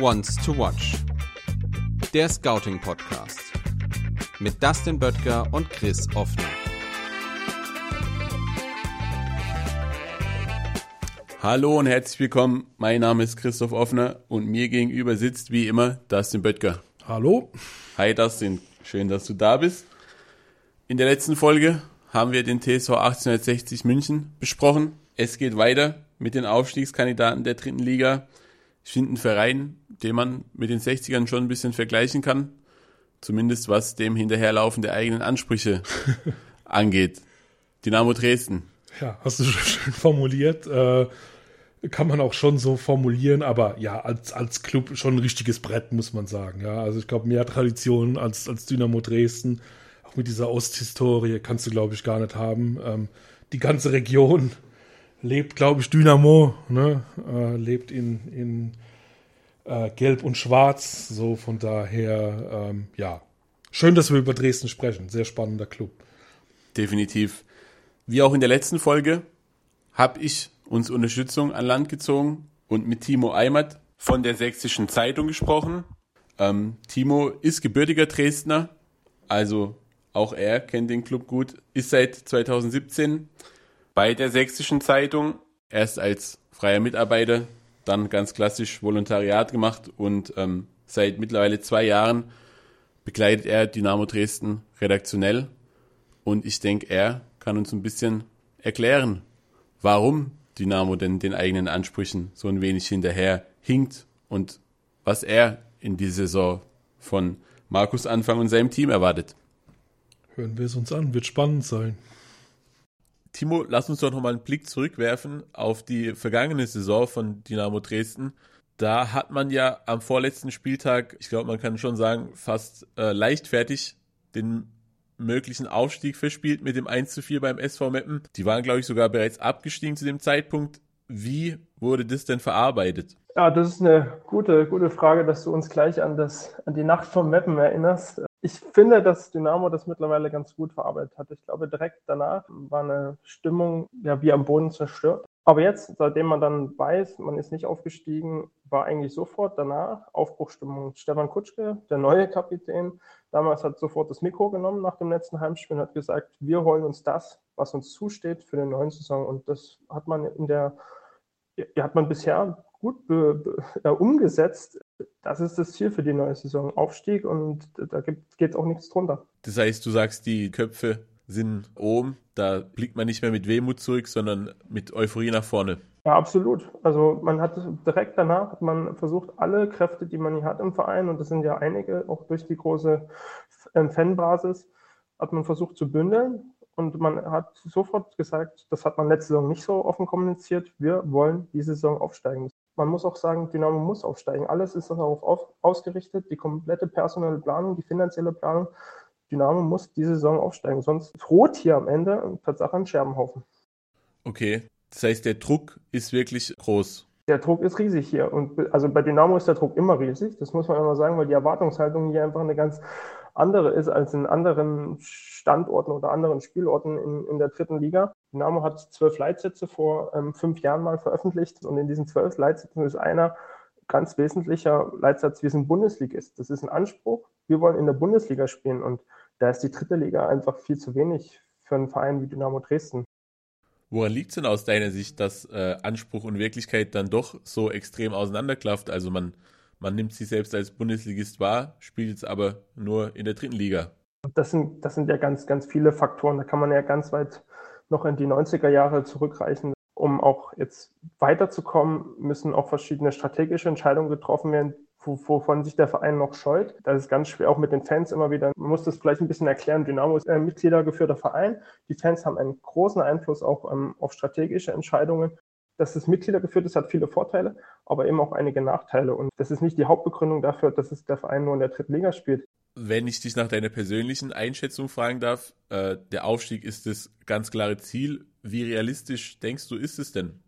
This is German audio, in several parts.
Once to Watch. Der Scouting Podcast. Mit Dustin Böttger und Chris Offner. Hallo und herzlich willkommen. Mein Name ist Christoph Offner und mir gegenüber sitzt wie immer Dustin Böttger. Hallo. Hi Dustin, schön, dass du da bist. In der letzten Folge haben wir den TSV 1860 München besprochen. Es geht weiter mit den Aufstiegskandidaten der dritten Liga. Ich finde einen Verein, den man mit den 60ern schon ein bisschen vergleichen kann. Zumindest was dem Hinterherlaufen der eigenen Ansprüche angeht. Dynamo Dresden. Ja, hast du schön formuliert. Äh, kann man auch schon so formulieren, aber ja, als, als Club schon ein richtiges Brett, muss man sagen. Ja, also ich glaube, mehr Tradition als, als Dynamo Dresden. Auch mit dieser Osthistorie kannst du, glaube ich, gar nicht haben. Ähm, die ganze Region lebt, glaube ich, Dynamo, ne? Äh, lebt in, in äh, Gelb und Schwarz. So von daher, ähm, ja. Schön, dass wir über Dresden sprechen. Sehr spannender Club. Definitiv. Wie auch in der letzten Folge habe ich uns Unterstützung an Land gezogen und mit Timo Eimert von der Sächsischen Zeitung gesprochen. Ähm, Timo ist gebürtiger Dresdner, also auch er kennt den Club gut, ist seit 2017 bei der Sächsischen Zeitung, erst als freier Mitarbeiter, dann ganz klassisch Volontariat gemacht und ähm, seit mittlerweile zwei Jahren begleitet er Dynamo Dresden redaktionell und ich denke, er kann uns ein bisschen erklären, warum Dynamo denn den eigenen Ansprüchen so ein wenig hinterher hinkt und was er in dieser Saison von Markus Anfang und seinem Team erwartet. Hören wir es uns an, wird spannend sein. Timo, lass uns doch nochmal einen Blick zurückwerfen auf die vergangene Saison von Dynamo Dresden. Da hat man ja am vorletzten Spieltag, ich glaube, man kann schon sagen, fast äh, leichtfertig den möglichen Aufstieg verspielt mit dem 1 zu 4 beim SV Meppen. Die waren, glaube ich, sogar bereits abgestiegen zu dem Zeitpunkt. Wie wurde das denn verarbeitet? Ja, das ist eine gute, gute Frage, dass du uns gleich an, das, an die Nacht vom Meppen erinnerst. Ich finde, dass Dynamo das mittlerweile ganz gut verarbeitet hat. Ich glaube, direkt danach war eine Stimmung ja wie am Boden zerstört. Aber jetzt, seitdem man dann weiß, man ist nicht aufgestiegen, war eigentlich sofort danach Aufbruchstimmung. Stefan Kutschke, der neue Kapitän, damals hat sofort das Mikro genommen nach dem letzten Heimspiel und hat gesagt, wir holen uns das, was uns zusteht für den neuen Saison. Und das hat man in der, ja, hat man bisher gut be, be, ja, umgesetzt. Das ist das Ziel für die neue Saison. Aufstieg und da geht auch nichts drunter. Das heißt, du sagst, die Köpfe sind oben. Da blickt man nicht mehr mit Wehmut zurück, sondern mit Euphorie nach vorne. Ja, absolut. Also man hat direkt danach hat man versucht, alle Kräfte, die man hier hat im Verein, und das sind ja einige, auch durch die große ähm, Fanbasis, hat man versucht zu bündeln. Und man hat sofort gesagt, das hat man letzte Saison nicht so offen kommuniziert, wir wollen diese Saison aufsteigen. Man muss auch sagen, Dynamo muss aufsteigen. Alles ist darauf auf, ausgerichtet, die komplette personelle Planung, die finanzielle Planung Dynamo muss diese Saison aufsteigen, sonst droht hier am Ende Tatsache ein Scherbenhaufen. Okay, das heißt, der Druck ist wirklich groß. Der Druck ist riesig hier. Und also bei Dynamo ist der Druck immer riesig. Das muss man immer sagen, weil die Erwartungshaltung hier einfach eine ganz andere ist als in anderen Standorten oder anderen Spielorten in, in der dritten Liga. Dynamo hat zwölf Leitsätze vor ähm, fünf Jahren mal veröffentlicht und in diesen zwölf Leitsätzen ist einer ganz wesentlicher Leitsatz, wir sind Bundesligist. Das ist ein Anspruch. Wir wollen in der Bundesliga spielen und da ist die dritte Liga einfach viel zu wenig für einen Verein wie Dynamo Dresden. Woran liegt es denn aus deiner Sicht, dass äh, Anspruch und Wirklichkeit dann doch so extrem auseinanderklafft? Also man, man nimmt sich selbst als Bundesligist wahr, spielt jetzt aber nur in der dritten Liga. Das sind, das sind ja ganz, ganz viele Faktoren. Da kann man ja ganz weit noch in die 90er Jahre zurückreichen. Um auch jetzt weiterzukommen, müssen auch verschiedene strategische Entscheidungen getroffen werden, wovon sich der Verein noch scheut. Das ist ganz schwer, auch mit den Fans immer wieder. Man muss das vielleicht ein bisschen erklären. Dynamo ist ein Mitgliedergeführter Verein. Die Fans haben einen großen Einfluss auch ähm, auf strategische Entscheidungen. Dass es Mitgliedergeführt ist, hat viele Vorteile, aber eben auch einige Nachteile. Und das ist nicht die Hauptbegründung dafür, dass es der Verein nur in der dritten Liga spielt. Wenn ich dich nach deiner persönlichen Einschätzung fragen darf, äh, der Aufstieg ist das ganz klare Ziel. Wie realistisch denkst du, ist es denn?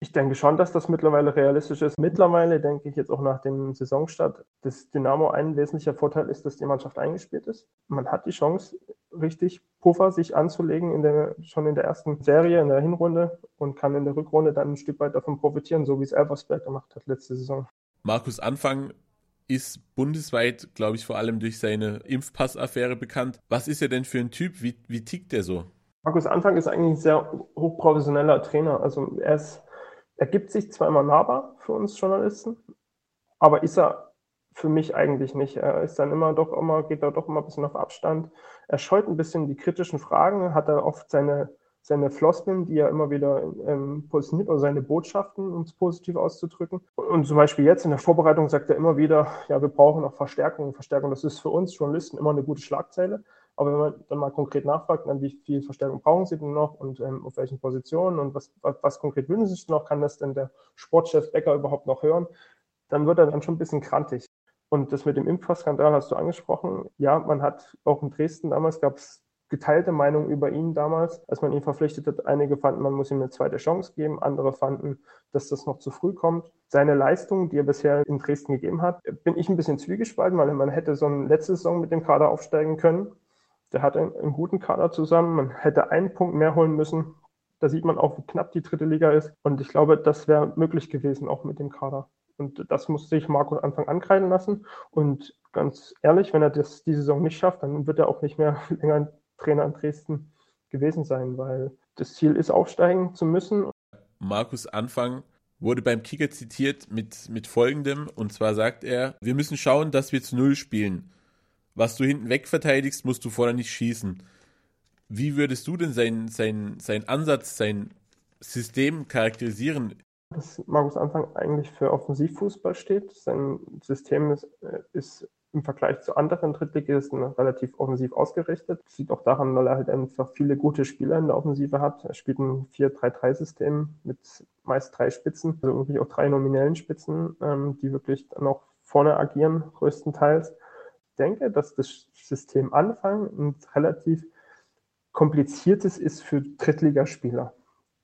Ich denke schon, dass das mittlerweile realistisch ist. Mittlerweile denke ich jetzt auch nach dem Saisonstart, dass Dynamo ein wesentlicher Vorteil ist, dass die Mannschaft eingespielt ist. Man hat die Chance, richtig Puffer sich anzulegen in der, schon in der ersten Serie, in der Hinrunde und kann in der Rückrunde dann ein Stück weit davon profitieren, so wie es Elversberg gemacht hat letzte Saison. Markus Anfang ist bundesweit, glaube ich, vor allem durch seine Impfpassaffäre bekannt. Was ist er denn für ein Typ? Wie, wie tickt der so? Markus Anfang ist eigentlich ein sehr hochprofessioneller Trainer. Also er ist er gibt sich zwar immer nahbar für uns Journalisten, aber ist er für mich eigentlich nicht. Er ist dann immer doch immer, geht da doch immer ein bisschen auf Abstand. Er scheut ein bisschen die kritischen Fragen, hat er oft seine, seine Floskeln, die er immer wieder ähm, positioniert, oder seine Botschaften, um es positiv auszudrücken. Und zum Beispiel jetzt in der Vorbereitung sagt er immer wieder, ja, wir brauchen noch Verstärkung. Verstärkung, das ist für uns Journalisten immer eine gute Schlagzeile. Aber wenn man dann mal konkret nachfragt, dann wie viel Verstärkung brauchen Sie denn noch und ähm, auf welchen Positionen und was, was, was konkret wünschen Sie sich noch, kann das denn der Sportchef Becker überhaupt noch hören, dann wird er dann schon ein bisschen krantig. Und das mit dem Impfskandal hast du angesprochen. Ja, man hat auch in Dresden damals gab es geteilte Meinungen über ihn damals, als man ihn verpflichtet hat. Einige fanden, man muss ihm eine zweite Chance geben, andere fanden, dass das noch zu früh kommt. Seine Leistung, die er bisher in Dresden gegeben hat, bin ich ein bisschen zwiegespalten, weil man hätte so eine letzte Saison mit dem Kader aufsteigen können. Der hat einen, einen guten Kader zusammen. Man hätte einen Punkt mehr holen müssen. Da sieht man auch, wie knapp die dritte Liga ist. Und ich glaube, das wäre möglich gewesen, auch mit dem Kader. Und das muss sich Marco Anfang ankreiden lassen. Und ganz ehrlich, wenn er das die Saison nicht schafft, dann wird er auch nicht mehr länger Trainer in Dresden gewesen sein, weil das Ziel ist, aufsteigen zu müssen. Markus Anfang wurde beim Kicker zitiert mit, mit folgendem, und zwar sagt er, wir müssen schauen, dass wir zu Null spielen was du hinten weg verteidigst, musst du vorne nicht schießen. Wie würdest du denn seinen sein, sein Ansatz, sein System charakterisieren? Dass Markus Anfang eigentlich für Offensivfußball steht. Sein System ist, äh, ist im Vergleich zu anderen Drittligisten relativ offensiv ausgerichtet. Das sieht auch daran, weil er halt einfach viele gute Spieler in der Offensive hat. Er spielt ein 4-3-3-System mit meist drei Spitzen, also wirklich auch drei nominellen Spitzen, ähm, die wirklich dann auch vorne agieren, größtenteils denke, dass das System Anfang ein relativ kompliziertes ist für Drittligaspieler.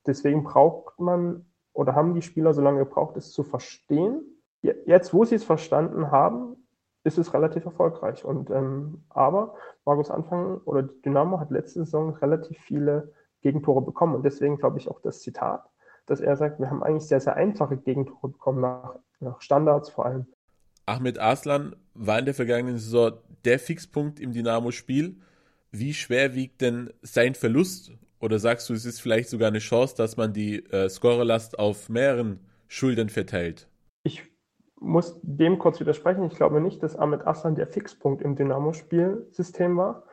Deswegen braucht man oder haben die Spieler so lange gebraucht, es zu verstehen. Jetzt, wo sie es verstanden haben, ist es relativ erfolgreich. Und ähm, aber Markus Anfang oder Dynamo hat letzte Saison relativ viele Gegentore bekommen. Und deswegen glaube ich auch das Zitat, dass er sagt, wir haben eigentlich sehr, sehr einfache Gegentore bekommen, nach, nach Standards vor allem. Ahmed Arslan war in der vergangenen Saison der Fixpunkt im Dynamo-Spiel. Wie schwer wiegt denn sein Verlust? Oder sagst du, es ist vielleicht sogar eine Chance, dass man die äh, Scorerlast auf mehreren Schultern verteilt? Ich muss dem kurz widersprechen. Ich glaube nicht, dass Ahmed Aslan der Fixpunkt im Dynamo-Spielsystem war,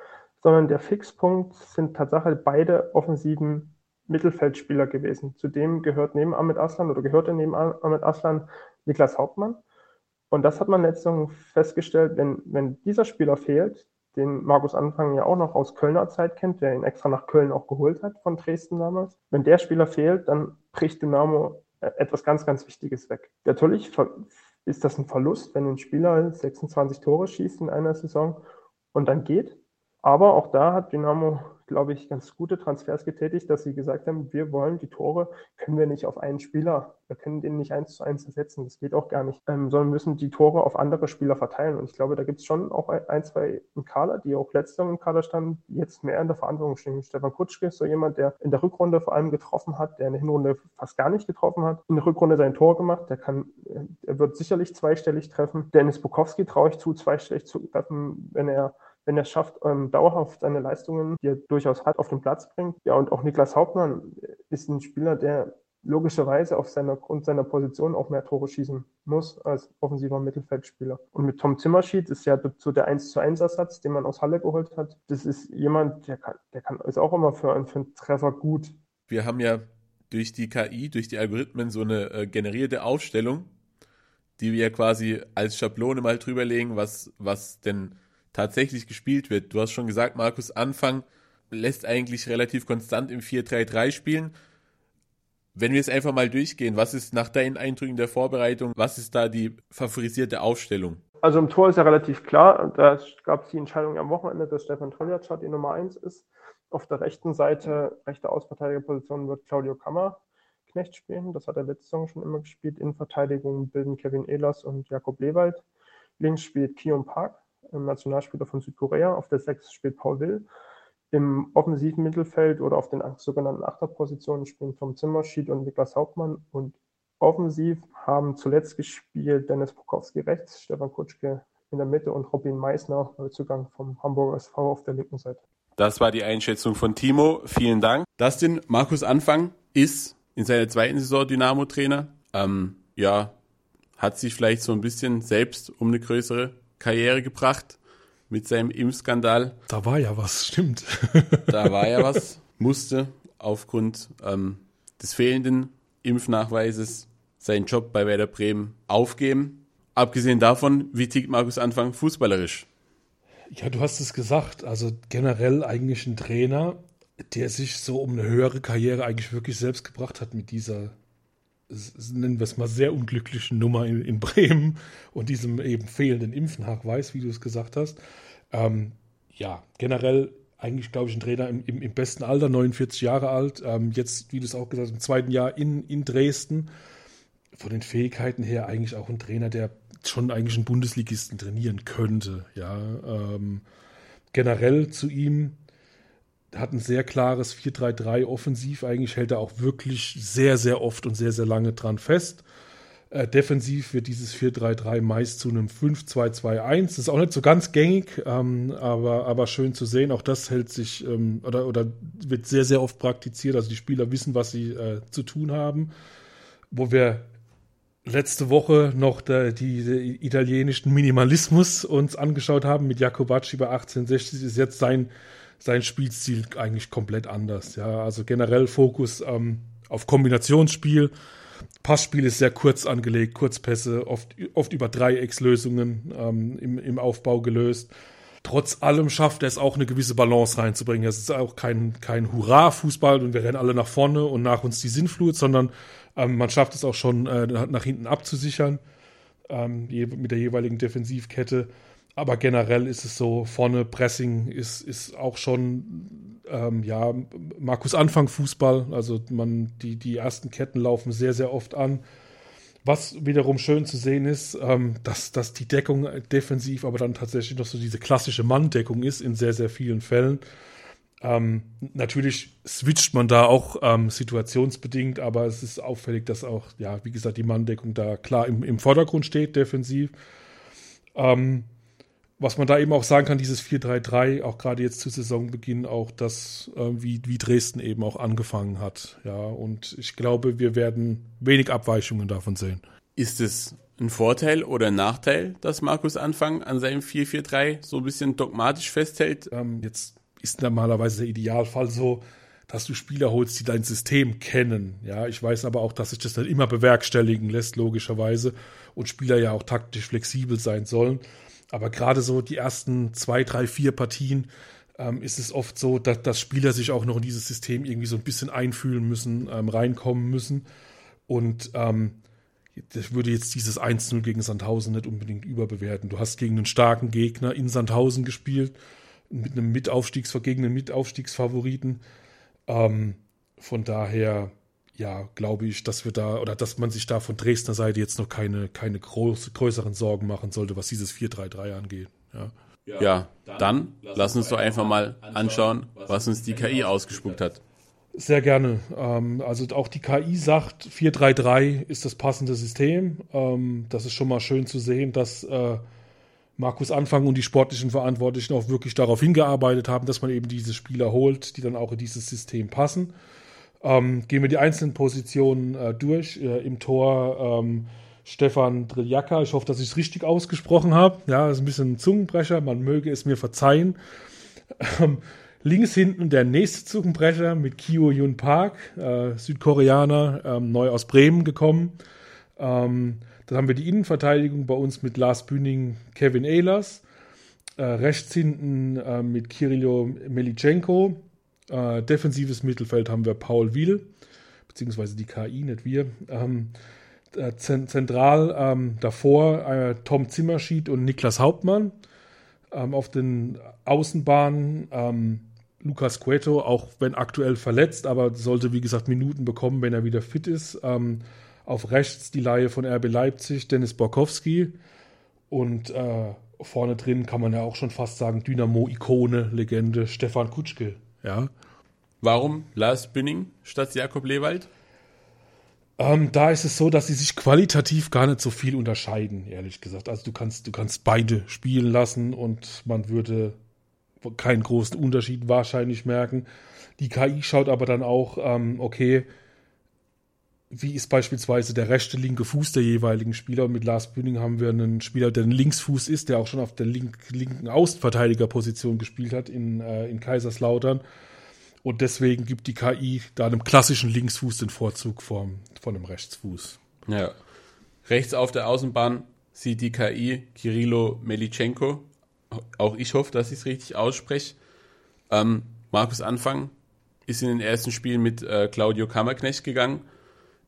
sondern der Fixpunkt sind tatsächlich beide offensiven Mittelfeldspieler gewesen. Zudem gehört neben Ahmed Aslan oder gehörte neben Ahmed Aslan Niklas Hauptmann. Und das hat man letztens festgestellt, wenn, wenn dieser Spieler fehlt, den Markus Anfang ja auch noch aus Kölner Zeit kennt, der ihn extra nach Köln auch geholt hat von Dresden damals. Wenn der Spieler fehlt, dann bricht Dynamo äh, etwas ganz, ganz Wichtiges weg. Natürlich ist das ein Verlust, wenn ein Spieler 26 Tore schießt in einer Saison und dann geht. Aber auch da hat Dynamo glaube ich, ganz gute Transfers getätigt, dass sie gesagt haben, wir wollen die Tore, können wir nicht auf einen Spieler, wir können den nicht eins zu eins ersetzen, das geht auch gar nicht, ähm, sondern müssen die Tore auf andere Spieler verteilen. Und ich glaube, da gibt es schon auch ein, zwei im Kader, die auch letztes im Kader standen, jetzt mehr in der Verantwortung stehen. Stefan Kutschke ist so jemand, der in der Rückrunde vor allem getroffen hat, der in der Hinrunde fast gar nicht getroffen hat, in der Rückrunde sein Tor gemacht, der kann, er wird sicherlich zweistellig treffen. Dennis Bukowski traue ich zu, zweistellig zu treffen, wenn er wenn er es schafft, ähm, dauerhaft seine Leistungen, die er durchaus hat, auf den Platz bringt. Ja, und auch Niklas Hauptmann ist ein Spieler, der logischerweise auf seiner Grund seiner Position auch mehr Tore schießen muss als offensiver Mittelfeldspieler. Und mit Tom Zimmerschied ist ja so der 1 zu 1 Ersatz, den man aus Halle geholt hat. Das ist jemand, der kann, der kann ist auch immer für einen, für einen Treffer gut. Wir haben ja durch die KI, durch die Algorithmen so eine äh, generierte Aufstellung, die wir quasi als Schablone mal drüberlegen, was, was denn tatsächlich gespielt wird. Du hast schon gesagt, Markus Anfang lässt eigentlich relativ konstant im 4-3-3 spielen. Wenn wir es einfach mal durchgehen, was ist nach deinen Eindrücken der Vorbereitung, was ist da die favorisierte Aufstellung? Also im Tor ist ja relativ klar, da gab es die Entscheidung am Wochenende, dass Stefan Toljac die Nummer 1 ist. Auf der rechten Seite, rechte Ausverteidigerposition wird Claudio Kammer Lieberknecht spielen. Das hat er letzte Saison schon immer gespielt. In Verteidigung bilden Kevin Ehlers und Jakob Lewald. Links spielt Kion Park, Nationalspieler von Südkorea. Auf der 6 spielt Paul Will. Im offensiven Mittelfeld oder auf den sogenannten Achterpositionen spielen Tom Zimmerschied und Niklas Hauptmann. Und offensiv haben zuletzt gespielt Dennis Bukowski rechts, Stefan Kutschke in der Mitte und Robin Meissner, Neuzugang vom Hamburger SV auf der linken Seite. Das war die Einschätzung von Timo. Vielen Dank. Dustin, Markus Anfang ist in seiner zweiten Saison Dynamo-Trainer. Ähm, ja, hat sich vielleicht so ein bisschen selbst um eine größere Karriere gebracht mit seinem Impfskandal. Da war ja was, stimmt. da war ja was, musste aufgrund ähm, des fehlenden Impfnachweises seinen Job bei Werder Bremen aufgeben. Abgesehen davon, wie tickt Markus Anfang fußballerisch? Ja, du hast es gesagt. Also generell eigentlich ein Trainer, der sich so um eine höhere Karriere eigentlich wirklich selbst gebracht hat mit dieser, nennen wir es mal, sehr unglücklichen Nummer in, in Bremen und diesem eben fehlenden Impfnachweis, wie du es gesagt hast. Ähm, ja, generell eigentlich, glaube ich, ein Trainer im, im, im, besten Alter, 49 Jahre alt. Ähm, jetzt, wie du es auch gesagt hast, im zweiten Jahr in, in Dresden. Von den Fähigkeiten her eigentlich auch ein Trainer, der schon eigentlich einen Bundesligisten trainieren könnte. Ja, ähm, generell zu ihm hat ein sehr klares 4-3-3 offensiv. Eigentlich hält er auch wirklich sehr, sehr oft und sehr, sehr lange dran fest. Äh, defensiv wird dieses 4-3-3 meist zu einem 5-2-2-1. Das ist auch nicht so ganz gängig, ähm, aber, aber schön zu sehen. Auch das hält sich ähm, oder, oder wird sehr, sehr oft praktiziert. Also die Spieler wissen, was sie äh, zu tun haben. Wo wir letzte Woche noch der, die, die, italienischen Minimalismus uns angeschaut haben mit Jacobacci bei 1860, ist jetzt sein, sein Spielstil eigentlich komplett anders. Ja, also generell Fokus ähm, auf Kombinationsspiel. Passspiel ist sehr kurz angelegt, Kurzpässe, oft, oft über Dreieckslösungen ähm, im, im Aufbau gelöst. Trotz allem schafft er es auch, eine gewisse Balance reinzubringen. Es ist auch kein, kein Hurra-Fußball und wir rennen alle nach vorne und nach uns die Sinnflut, sondern ähm, man schafft es auch schon, äh, nach hinten abzusichern ähm, mit der jeweiligen Defensivkette. Aber generell ist es so, vorne Pressing ist, ist auch schon, ähm, ja, Markus Anfang Fußball. Also man, die, die ersten Ketten laufen sehr, sehr oft an. Was wiederum schön zu sehen ist, ähm, dass, dass die Deckung defensiv aber dann tatsächlich noch so diese klassische Manndeckung ist in sehr, sehr vielen Fällen. Ähm, natürlich switcht man da auch ähm, situationsbedingt, aber es ist auffällig, dass auch, ja, wie gesagt, die Manndeckung da klar im, im Vordergrund steht, defensiv. Ähm, was man da eben auch sagen kann, dieses 4-3-3, auch gerade jetzt zu Saisonbeginn, auch das, äh, wie, wie Dresden eben auch angefangen hat. Ja, und ich glaube, wir werden wenig Abweichungen davon sehen. Ist es ein Vorteil oder ein Nachteil, dass Markus Anfang an seinem 4-4-3 so ein bisschen dogmatisch festhält? Ähm, jetzt ist normalerweise der Idealfall so, dass du Spieler holst, die dein System kennen. Ja, ich weiß aber auch, dass sich das dann immer bewerkstelligen lässt, logischerweise, und Spieler ja auch taktisch flexibel sein sollen. Aber gerade so die ersten zwei, drei, vier Partien ähm, ist es oft so, dass, dass, Spieler sich auch noch in dieses System irgendwie so ein bisschen einfühlen müssen, ähm, reinkommen müssen. Und ähm, ich würde jetzt dieses 1-0 gegen Sandhausen nicht unbedingt überbewerten. Du hast gegen einen starken Gegner in Sandhausen gespielt mit einem Mitaufstiegs gegen einen Mitaufstiegsfavoriten. Ähm, von daher, ja, glaube ich, dass wir da oder dass man sich da von Dresdner Seite jetzt noch keine, keine groß, größeren Sorgen machen sollte, was dieses 4-3-3 angeht. Ja. Ja, dann lass uns doch einfach mal anschauen, was uns die KI ausgespuckt hat. Sehr gerne. Ähm, also auch die KI sagt, 4-3-3 ist das passende System. Ähm, das ist schon mal schön zu sehen, dass äh, Markus Anfang und die sportlichen Verantwortlichen auch wirklich darauf hingearbeitet haben, dass man eben diese Spieler holt, die dann auch in dieses System passen. Ähm, gehen wir die einzelnen Positionen äh, durch. Äh, Im Tor ähm, Stefan Driljaka. Ich hoffe, dass ich es richtig ausgesprochen habe. Ja, ist ein bisschen ein Zungenbrecher. Man möge es mir verzeihen. Ähm, links hinten der nächste Zungenbrecher mit Kyo Yun Park, äh, Südkoreaner, ähm, neu aus Bremen gekommen. Ähm, dann haben wir die Innenverteidigung bei uns mit Lars Bühning, Kevin Ehlers. Äh, rechts hinten äh, mit Kirilo Melitschenko. Äh, defensives Mittelfeld haben wir Paul Wiel, beziehungsweise die KI, nicht wir. Ähm, äh, zentral ähm, davor äh, Tom Zimmerschied und Niklas Hauptmann. Ähm, auf den Außenbahnen ähm, Lukas Cueto, auch wenn aktuell verletzt, aber sollte, wie gesagt, Minuten bekommen, wenn er wieder fit ist. Ähm, auf rechts die Laie von RB Leipzig, Dennis Borkowski. Und äh, vorne drin kann man ja auch schon fast sagen, Dynamo-Ikone, Legende, Stefan Kutschke. Ja. Warum Lars Bünding statt Jakob Lewald? Ähm, da ist es so, dass sie sich qualitativ gar nicht so viel unterscheiden, ehrlich gesagt. Also du kannst, du kannst beide spielen lassen und man würde keinen großen Unterschied wahrscheinlich merken. Die KI schaut aber dann auch, ähm, okay, wie ist beispielsweise der rechte, linke Fuß der jeweiligen Spieler. Und mit Lars Bünding haben wir einen Spieler, der ein Linksfuß ist, der auch schon auf der link linken Außenverteidigerposition gespielt hat in, äh, in Kaiserslautern. Und deswegen gibt die KI da einem klassischen Linksfuß den Vorzug vom, von dem Rechtsfuß. Ja. Rechts auf der Außenbahn sieht die KI Kirilo Melitschenko. Auch ich hoffe, dass ich es richtig ausspreche. Ähm, Markus Anfang ist in den ersten Spielen mit äh, Claudio Kammerknecht gegangen.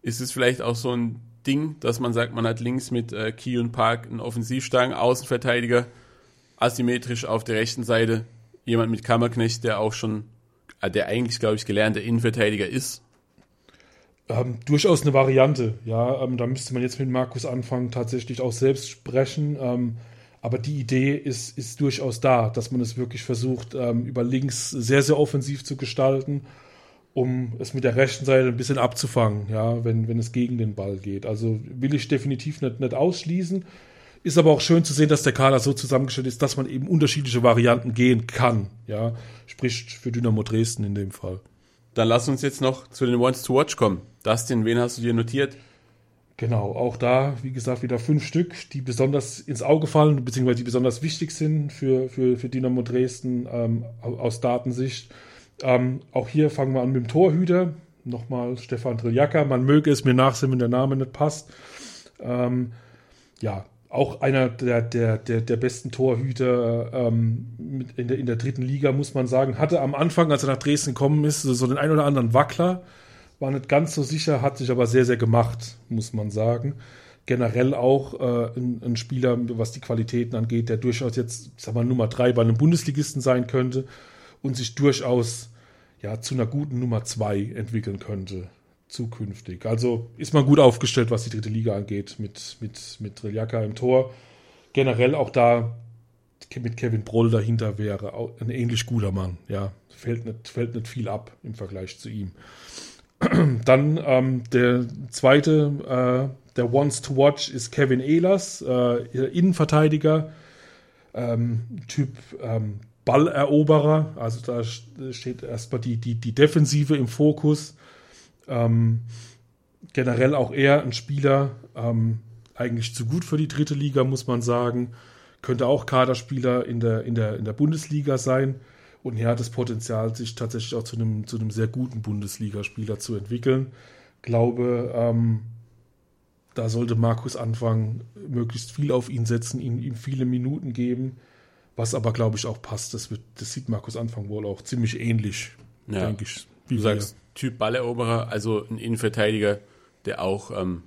Ist es vielleicht auch so ein Ding, dass man sagt, man hat links mit äh, Key Park einen offensivstarken Außenverteidiger, asymmetrisch auf der rechten Seite jemand mit Kammerknecht, der auch schon äh, der eigentlich, glaube ich, gelernter Innenverteidiger ist. Ähm, durchaus eine Variante, ja. Ähm, da müsste man jetzt mit Markus anfangen, tatsächlich auch selbst sprechen. Ähm, aber die Idee ist, ist durchaus da, dass man es wirklich versucht, ähm, über links sehr, sehr offensiv zu gestalten, um es mit der rechten Seite ein bisschen abzufangen, ja, wenn, wenn es gegen den Ball geht. Also will ich definitiv nicht, nicht ausschließen. Ist aber auch schön zu sehen, dass der Kader so zusammengestellt ist, dass man eben unterschiedliche Varianten gehen kann. Ja, spricht für Dynamo Dresden in dem Fall. Dann lass uns jetzt noch zu den Ones to Watch kommen. Dustin, wen hast du dir notiert? Genau, auch da, wie gesagt, wieder fünf Stück, die besonders ins Auge fallen, beziehungsweise die besonders wichtig sind für, für, für Dynamo Dresden ähm, aus Datensicht. Ähm, auch hier fangen wir an mit dem Torhüter. Nochmal Stefan Triljaka. Man möge es mir nachsehen, wenn der Name nicht passt. Ähm, ja, auch einer der, der, der, der besten Torhüter ähm, in, der, in der dritten Liga, muss man sagen. Hatte am Anfang, als er nach Dresden gekommen ist, so den ein oder anderen Wackler. War nicht ganz so sicher, hat sich aber sehr, sehr gemacht, muss man sagen. Generell auch äh, ein, ein, Spieler, was die Qualitäten angeht, der durchaus jetzt, sag mal, Nummer drei bei einem Bundesligisten sein könnte und sich durchaus ja, zu einer guten Nummer zwei entwickeln könnte zukünftig. Also ist man gut aufgestellt, was die dritte Liga angeht, mit, mit, mit Triljaka im Tor. Generell auch da mit Kevin Broll dahinter wäre ein ähnlich guter Mann. Ja, fällt nicht, fällt nicht viel ab im Vergleich zu ihm. Dann ähm, der zweite, äh, der Wants to Watch, ist Kevin Ehlers, äh, Innenverteidiger, ähm, Typ ähm, Balleroberer. Also da steht erstmal die, die, die Defensive im Fokus. Ähm, generell auch er ein Spieler, ähm, eigentlich zu gut für die dritte Liga, muss man sagen. Könnte auch Kaderspieler in der, in der, in der Bundesliga sein. Und er hat das Potenzial, sich tatsächlich auch zu einem, zu einem sehr guten Bundesligaspieler zu entwickeln. Glaube, ähm, da sollte Markus anfangen, möglichst viel auf ihn setzen, ihm, ihm viele Minuten geben. Was aber, glaube ich, auch passt. Das, wird, das sieht Markus Anfang wohl auch ziemlich ähnlich, ja. denke ich. Wie du sagst, Typ Balleroberer, also ein Innenverteidiger, der auch, ähm,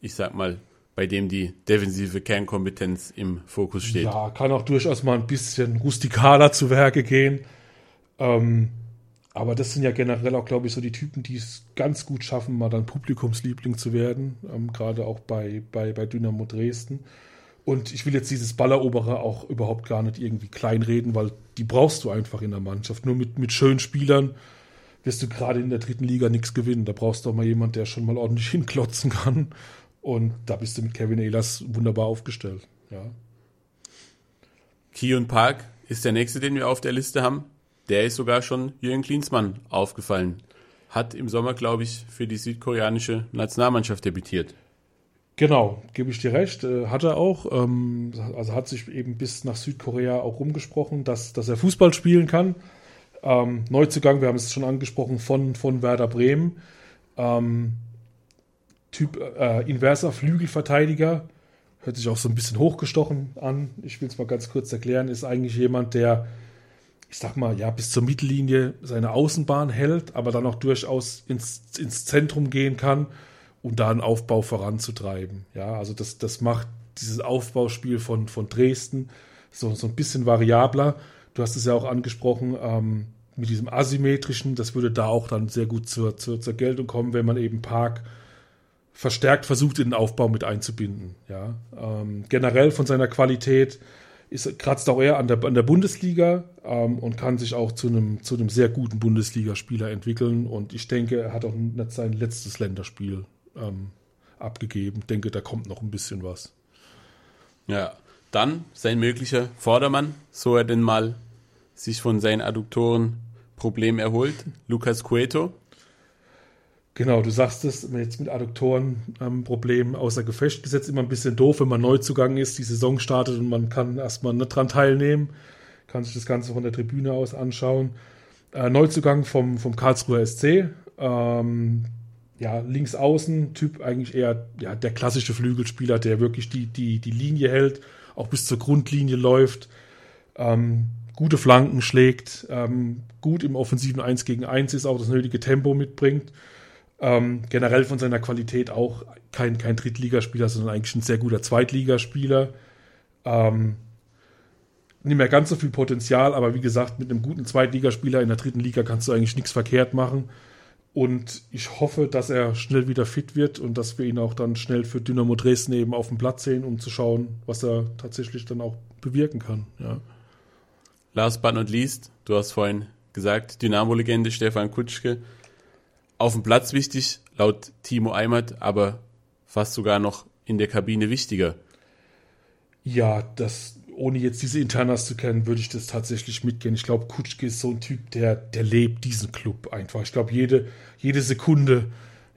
ich sag mal, bei dem die defensive Kernkompetenz im Fokus steht. Ja, kann auch durchaus mal ein bisschen rustikaler zu Werke gehen. Ähm, aber das sind ja generell auch, glaube ich, so die Typen, die es ganz gut schaffen, mal dann Publikumsliebling zu werden, ähm, gerade auch bei, bei, bei Dynamo Dresden. Und ich will jetzt dieses Balleroberer auch überhaupt gar nicht irgendwie kleinreden, weil die brauchst du einfach in der Mannschaft. Nur mit, mit schönen Spielern wirst du gerade in der dritten Liga nichts gewinnen. Da brauchst du auch mal jemand, der schon mal ordentlich hinklotzen kann. Und da bist du mit Kevin Ehlers wunderbar aufgestellt. Ja. Kion Park ist der nächste, den wir auf der Liste haben. Der ist sogar schon Jürgen Klinsmann aufgefallen. Hat im Sommer, glaube ich, für die südkoreanische Nationalmannschaft debütiert. Genau, gebe ich dir recht. Äh, hat er auch. Ähm, also hat sich eben bis nach Südkorea auch rumgesprochen, dass, dass er Fußball spielen kann. Ähm, Neuzugang, wir haben es schon angesprochen, von, von Werder Bremen. Ähm, typ äh, inverser Flügelverteidiger. Hört sich auch so ein bisschen hochgestochen an. Ich will es mal ganz kurz erklären. Ist eigentlich jemand, der, ich sag mal, ja, bis zur Mittellinie seine Außenbahn hält, aber dann auch durchaus ins, ins Zentrum gehen kann, um da einen Aufbau voranzutreiben. Ja, also das, das macht dieses Aufbauspiel von, von Dresden so, so ein bisschen variabler. Du hast es ja auch angesprochen, ähm, mit diesem asymmetrischen, das würde da auch dann sehr gut zur, zur, zur Geltung kommen, wenn man eben Park verstärkt versucht, in den Aufbau mit einzubinden. Ja. Ähm, generell von seiner Qualität ist, kratzt auch er an der, an der Bundesliga ähm, und kann sich auch zu einem, zu einem sehr guten Bundesligaspieler entwickeln. Und ich denke, er hat auch sein letztes Länderspiel ähm, abgegeben. Denke, da kommt noch ein bisschen was. Ja, dann sein möglicher Vordermann, so er denn mal sich von seinen Adduktorenproblemen erholt, Lukas Cueto. Genau, du sagst es, jetzt mit Adduktorenproblemen ähm, außer Gefecht gesetzt, immer ein bisschen doof, wenn man Neuzugang ist, die Saison startet und man kann erstmal nicht dran teilnehmen, kann sich das Ganze von der Tribüne aus anschauen. Äh, Neuzugang vom, vom Karlsruher SC, ähm, ja, links außen, Typ eigentlich eher ja, der klassische Flügelspieler, der wirklich die, die, die Linie hält, auch bis zur Grundlinie läuft, ähm, gute Flanken schlägt, ähm, gut im offensiven 1 gegen 1 ist, auch das nötige Tempo mitbringt. Ähm, generell von seiner Qualität auch kein, kein Drittligaspieler, sondern eigentlich ein sehr guter Zweitligaspieler. Ähm, nicht mehr ganz so viel Potenzial, aber wie gesagt, mit einem guten Zweitligaspieler in der dritten Liga kannst du eigentlich nichts verkehrt machen. Und ich hoffe, dass er schnell wieder fit wird und dass wir ihn auch dann schnell für Dynamo Dresden eben auf dem Platz sehen, um zu schauen, was er tatsächlich dann auch bewirken kann. Ja. Last but not least, du hast vorhin gesagt, Dynamo-Legende Stefan Kutschke auf dem Platz wichtig, laut Timo Eimert, aber fast sogar noch in der Kabine wichtiger. Ja, das, ohne jetzt diese Internas zu kennen, würde ich das tatsächlich mitgehen. Ich glaube, Kutschke ist so ein Typ, der, der lebt diesen Club einfach. Ich glaube, jede, jede Sekunde,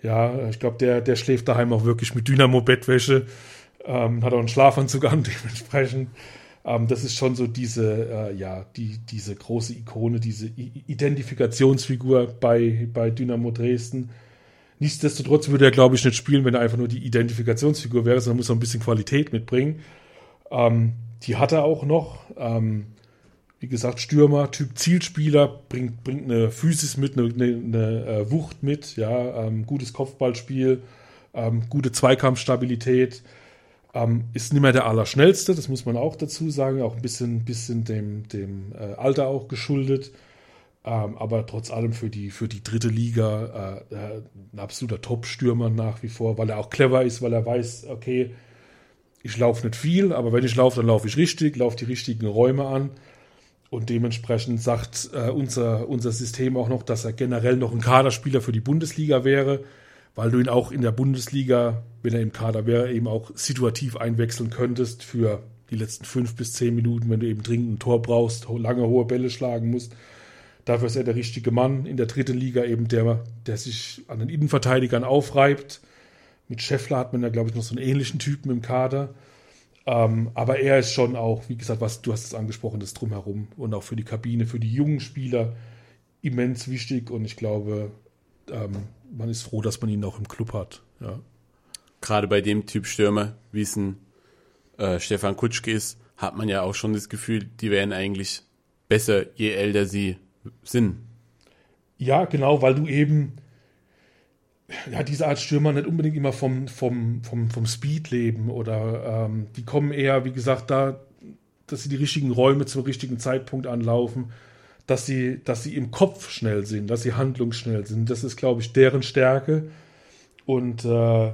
ja, ich glaube, der, der schläft daheim auch wirklich mit Dynamo-Bettwäsche, ähm, hat auch einen Schlafanzug an, dementsprechend. Ähm, das ist schon so diese, äh, ja, die, diese große Ikone, diese Identifikationsfigur bei, bei Dynamo Dresden. Nichtsdestotrotz würde er, glaube ich, nicht spielen, wenn er einfach nur die Identifikationsfigur wäre, sondern muss er ein bisschen Qualität mitbringen. Ähm, die hat er auch noch. Ähm, wie gesagt, Stürmer, Typ Zielspieler, bringt, bringt eine Physis mit, eine, eine, eine äh, Wucht mit, ja, ähm, gutes Kopfballspiel, ähm, gute Zweikampfstabilität. Ähm, ist nicht mehr der Allerschnellste, das muss man auch dazu sagen, auch ein bisschen, bisschen dem, dem äh, Alter auch geschuldet. Ähm, aber trotz allem für die, für die dritte Liga äh, äh, ein absoluter Top-Stürmer nach wie vor, weil er auch clever ist, weil er weiß, okay, ich laufe nicht viel, aber wenn ich laufe, dann laufe ich richtig, laufe die richtigen Räume an. Und dementsprechend sagt äh, unser, unser System auch noch, dass er generell noch ein Kaderspieler für die Bundesliga wäre weil du ihn auch in der Bundesliga, wenn er im Kader wäre, eben auch situativ einwechseln könntest für die letzten fünf bis zehn Minuten, wenn du eben dringend ein Tor brauchst, lange hohe Bälle schlagen musst. Dafür ist er der richtige Mann in der dritten Liga, eben der, der sich an den Innenverteidigern aufreibt. Mit Scheffler hat man ja, glaube ich, noch so einen ähnlichen Typen im Kader. Ähm, aber er ist schon auch, wie gesagt, was du hast es angesprochen, das Drumherum und auch für die Kabine, für die jungen Spieler immens wichtig. Und ich glaube, ähm, man ist froh, dass man ihn auch im Club hat. Ja. Gerade bei dem Typ Stürmer, wie es ein äh, Stefan Kutschke ist, hat man ja auch schon das Gefühl, die werden eigentlich besser, je älter sie sind. Ja, genau, weil du eben ja, diese Art Stürmer nicht unbedingt immer vom, vom, vom, vom Speed leben oder ähm, die kommen eher, wie gesagt, da, dass sie die richtigen Räume zum richtigen Zeitpunkt anlaufen dass sie, dass sie im Kopf schnell sind, dass sie handlungsschnell sind. Das ist, glaube ich, deren Stärke. Und äh,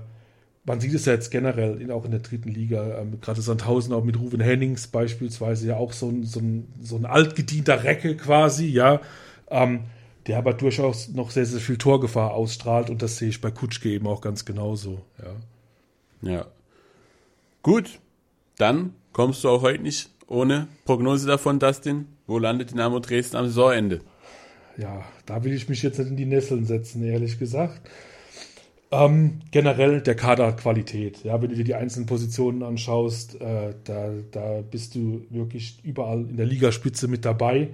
man sieht es ja jetzt generell in, auch in der dritten Liga, ähm, gerade Sandhausen auch mit Ruven Hennings beispielsweise, ja auch so ein, so ein, so ein altgedienter Recke quasi, ja, ähm, der aber durchaus noch sehr, sehr viel Torgefahr ausstrahlt und das sehe ich bei Kutschke eben auch ganz genauso, ja. Ja. Gut, dann kommst du auch heute nicht ohne Prognose davon, Dustin. Wo landet Dynamo Dresden am Saisonende? Ja, da will ich mich jetzt nicht in die Nesseln setzen, ehrlich gesagt. Ähm, generell der Kaderqualität. Ja, wenn du dir die einzelnen Positionen anschaust, äh, da, da bist du wirklich überall in der Ligaspitze mit dabei.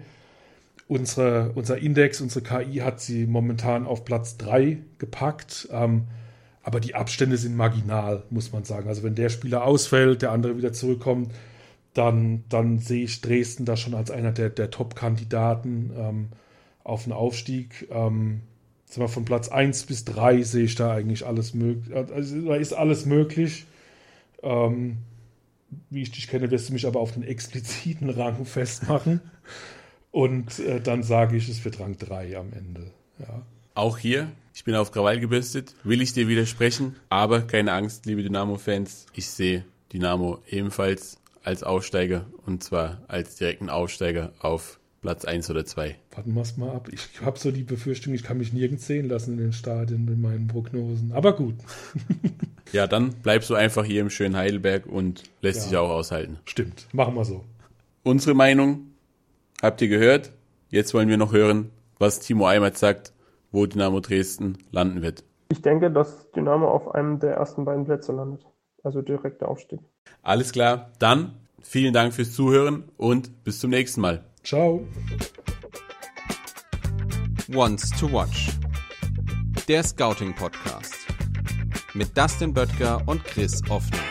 Unsere, unser Index, unsere KI hat sie momentan auf Platz 3 gepackt. Ähm, aber die Abstände sind marginal, muss man sagen. Also wenn der Spieler ausfällt, der andere wieder zurückkommt, dann, dann sehe ich Dresden da schon als einer der, der Top-Kandidaten ähm, auf einen Aufstieg. Ähm, wir, von Platz 1 bis 3 sehe ich da eigentlich alles möglich. Also, da ist alles möglich. Ähm, wie ich dich kenne, wirst du mich aber auf den expliziten Rang festmachen. Und äh, dann sage ich, es wird Rang 3 am Ende. Ja. Auch hier, ich bin auf Krawall gebürstet, will ich dir widersprechen, aber keine Angst, liebe Dynamo-Fans, ich sehe Dynamo ebenfalls als Aufsteiger und zwar als direkten Aufsteiger auf Platz 1 oder 2. Warten wir es mal ab. Ich habe so die Befürchtung, ich kann mich nirgends sehen lassen in den Stadien mit meinen Prognosen. Aber gut. ja, dann bleibst du einfach hier im schönen Heidelberg und lässt ja. sich auch aushalten. Stimmt, machen wir so. Unsere Meinung habt ihr gehört. Jetzt wollen wir noch hören, was Timo Eimert sagt, wo Dynamo Dresden landen wird. Ich denke, dass Dynamo auf einem der ersten beiden Plätze landet. Also direkter Aufstieg. Alles klar. Dann vielen Dank fürs Zuhören und bis zum nächsten Mal. Ciao. Once to Watch. Der Scouting Podcast. Mit Dustin Böttger und Chris Offner.